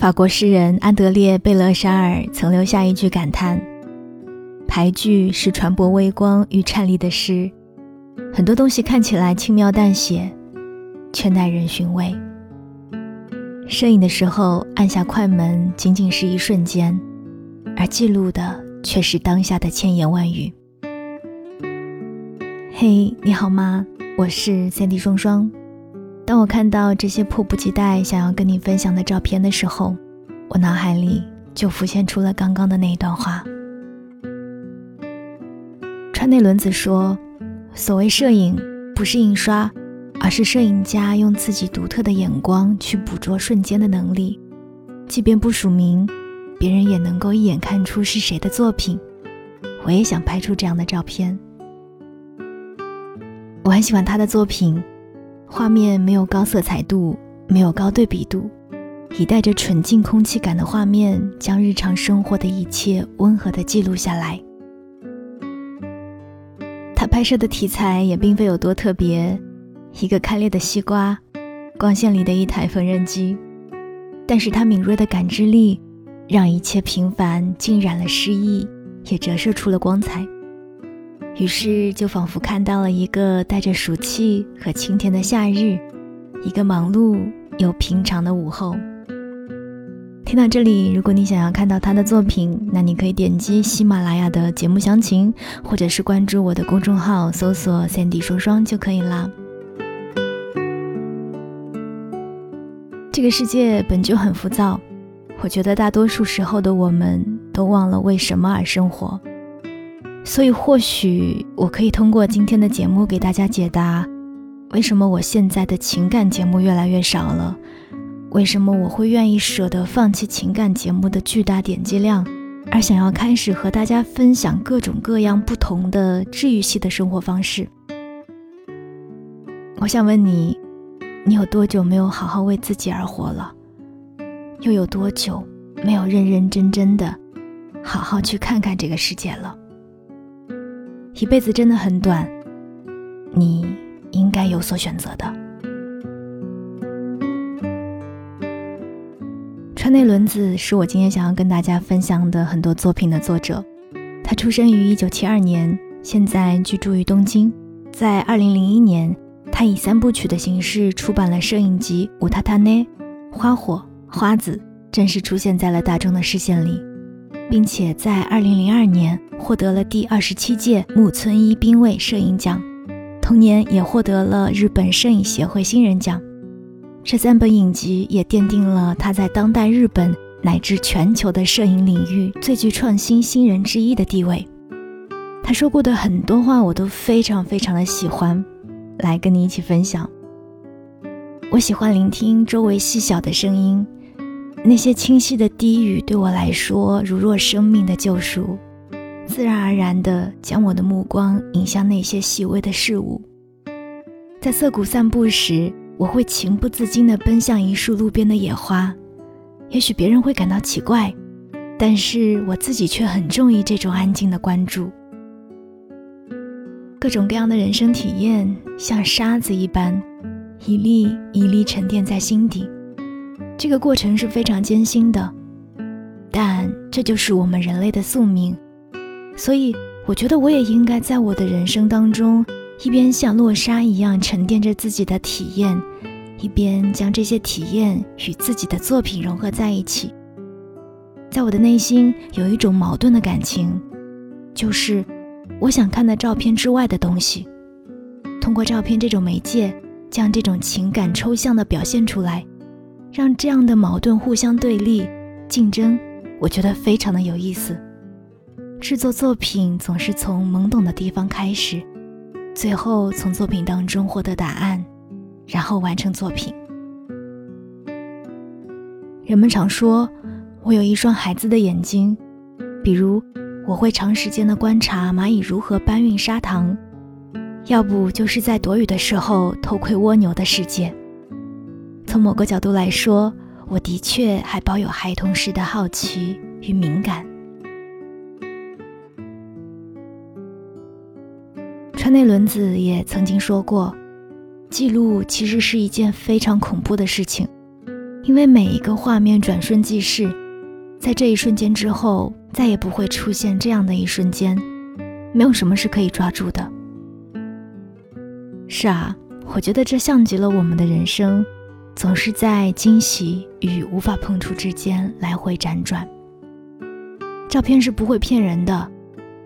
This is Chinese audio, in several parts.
法国诗人安德烈·贝勒沙尔曾留下一句感叹：“排句是传播微光与颤栗的诗，很多东西看起来轻描淡写，却耐人寻味。摄影的时候按下快门，仅仅是一瞬间，而记录的却是当下的千言万语。”嘿，你好吗？我是三 D 双双。当我看到这些迫不及待想要跟你分享的照片的时候，我脑海里就浮现出了刚刚的那一段话。川内伦子说：“所谓摄影，不是印刷，而是摄影家用自己独特的眼光去捕捉瞬间的能力。即便不署名，别人也能够一眼看出是谁的作品。我也想拍出这样的照片。我很喜欢他的作品。”画面没有高色彩度，没有高对比度，以带着纯净空气感的画面，将日常生活的一切温和地记录下来。他拍摄的题材也并非有多特别，一个开裂的西瓜，光线里的一台缝纫机，但是他敏锐的感知力，让一切平凡浸染了诗意，也折射出了光彩。于是，就仿佛看到了一个带着暑气和晴天的夏日，一个忙碌又平常的午后。听到这里，如果你想要看到他的作品，那你可以点击喜马拉雅的节目详情，或者是关注我的公众号，搜索 “Sandy 双双”就可以啦。这个世界本就很浮躁，我觉得大多数时候的我们都忘了为什么而生活。所以，或许我可以通过今天的节目给大家解答：为什么我现在的情感节目越来越少了？为什么我会愿意舍得放弃情感节目的巨大点击量，而想要开始和大家分享各种各样不同的治愈系的生活方式？我想问你：你有多久没有好好为自己而活了？又有多久没有认认真真的好好去看看这个世界了？一辈子真的很短，你应该有所选择的。川内伦子是我今天想要跟大家分享的很多作品的作者。他出生于一九七二年，现在居住于东京。在二零零一年，他以三部曲的形式出版了摄影集《乌塔塔内》，花火花子正式出现在了大众的视线里。并且在二零零二年获得了第二十七届木村一兵卫摄影奖，同年也获得了日本摄影协会新人奖。这三本影集也奠定了他在当代日本乃至全球的摄影领域最具创新新人之一的地位。他说过的很多话我都非常非常的喜欢，来跟你一起分享。我喜欢聆听周围细小的声音。那些清晰的低语对我来说如若生命的救赎，自然而然地将我的目光引向那些细微的事物。在涩谷散步时，我会情不自禁地奔向一束路边的野花。也许别人会感到奇怪，但是我自己却很中意这种安静的关注。各种各样的人生体验像沙子一般，一粒一粒沉淀在心底。这个过程是非常艰辛的，但这就是我们人类的宿命。所以，我觉得我也应该在我的人生当中，一边像落沙一样沉淀着自己的体验，一边将这些体验与自己的作品融合在一起。在我的内心有一种矛盾的感情，就是我想看的照片之外的东西，通过照片这种媒介，将这种情感抽象的表现出来。让这样的矛盾互相对立、竞争，我觉得非常的有意思。制作作品总是从懵懂的地方开始，最后从作品当中获得答案，然后完成作品。人们常说我有一双孩子的眼睛，比如我会长时间的观察蚂蚁如何搬运砂糖，要不就是在躲雨的时候偷窥蜗牛的世界。从某个角度来说，我的确还抱有孩童时的好奇与敏感。川内伦子也曾经说过，记录其实是一件非常恐怖的事情，因为每一个画面转瞬即逝，在这一瞬间之后，再也不会出现这样的一瞬间，没有什么是可以抓住的。是啊，我觉得这像极了我们的人生，总是在惊喜与无法碰触之间来回辗转。照片是不会骗人的，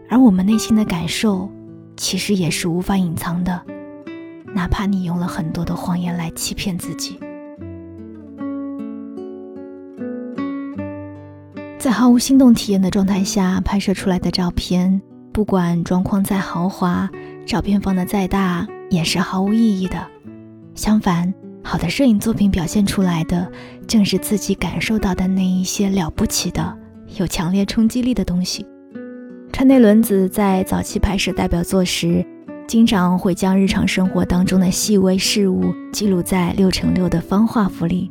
而我们内心的感受，其实也是无法隐藏的，哪怕你用了很多的谎言来欺骗自己。在毫无心动体验的状态下拍摄出来的照片，不管装框再豪华，照片放的再大。也是毫无意义的。相反，好的摄影作品表现出来的，正是自己感受到的那一些了不起的、有强烈冲击力的东西。川内伦子在早期拍摄代表作时，经常会将日常生活当中的细微事物记录在六乘六的方画幅里。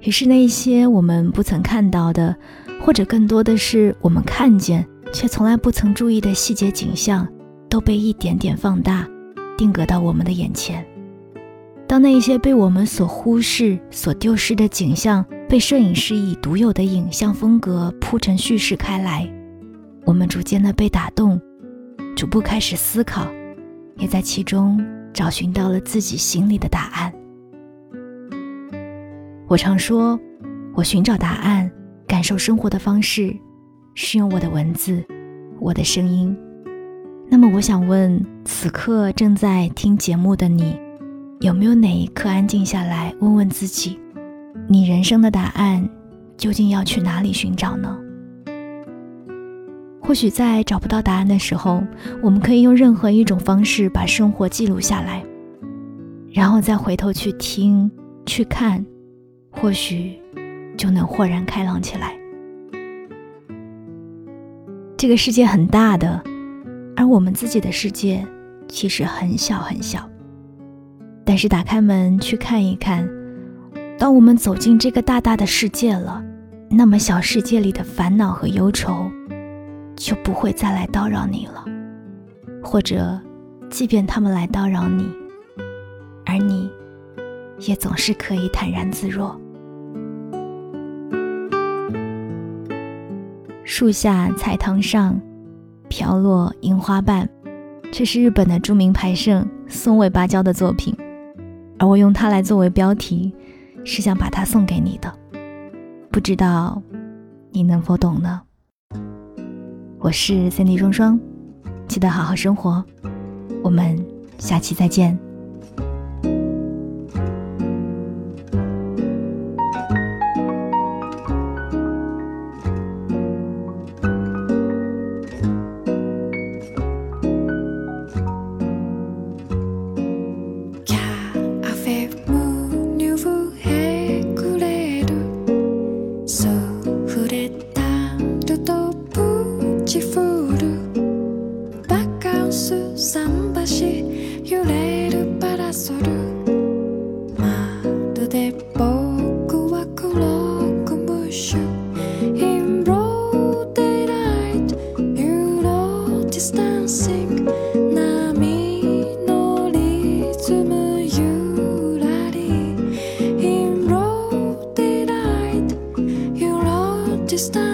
于是，那一些我们不曾看到的，或者更多的是我们看见却从来不曾注意的细节景象，都被一点点放大。定格到我们的眼前。当那一些被我们所忽视、所丢失的景象，被摄影师以独有的影像风格铺陈叙事开来，我们逐渐的被打动，逐步开始思考，也在其中找寻到了自己心里的答案。我常说，我寻找答案、感受生活的方式，是用我的文字，我的声音。那么我想问，此刻正在听节目的你，有没有哪一刻安静下来，问问自己，你人生的答案究竟要去哪里寻找呢？或许在找不到答案的时候，我们可以用任何一种方式把生活记录下来，然后再回头去听、去看，或许就能豁然开朗起来。这个世界很大的。而我们自己的世界其实很小很小，但是打开门去看一看，当我们走进这个大大的世界了，那么小世界里的烦恼和忧愁就不会再来叨扰你了，或者，即便他们来叨扰你，而你也总是可以坦然自若。树下菜汤上。飘落樱花瓣，这是日本的著名牌圣松尾芭蕉的作品，而我用它来作为标题，是想把它送给你的。不知道你能否懂呢？我是三 D 双双，记得好好生活，我们下期再见。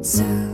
So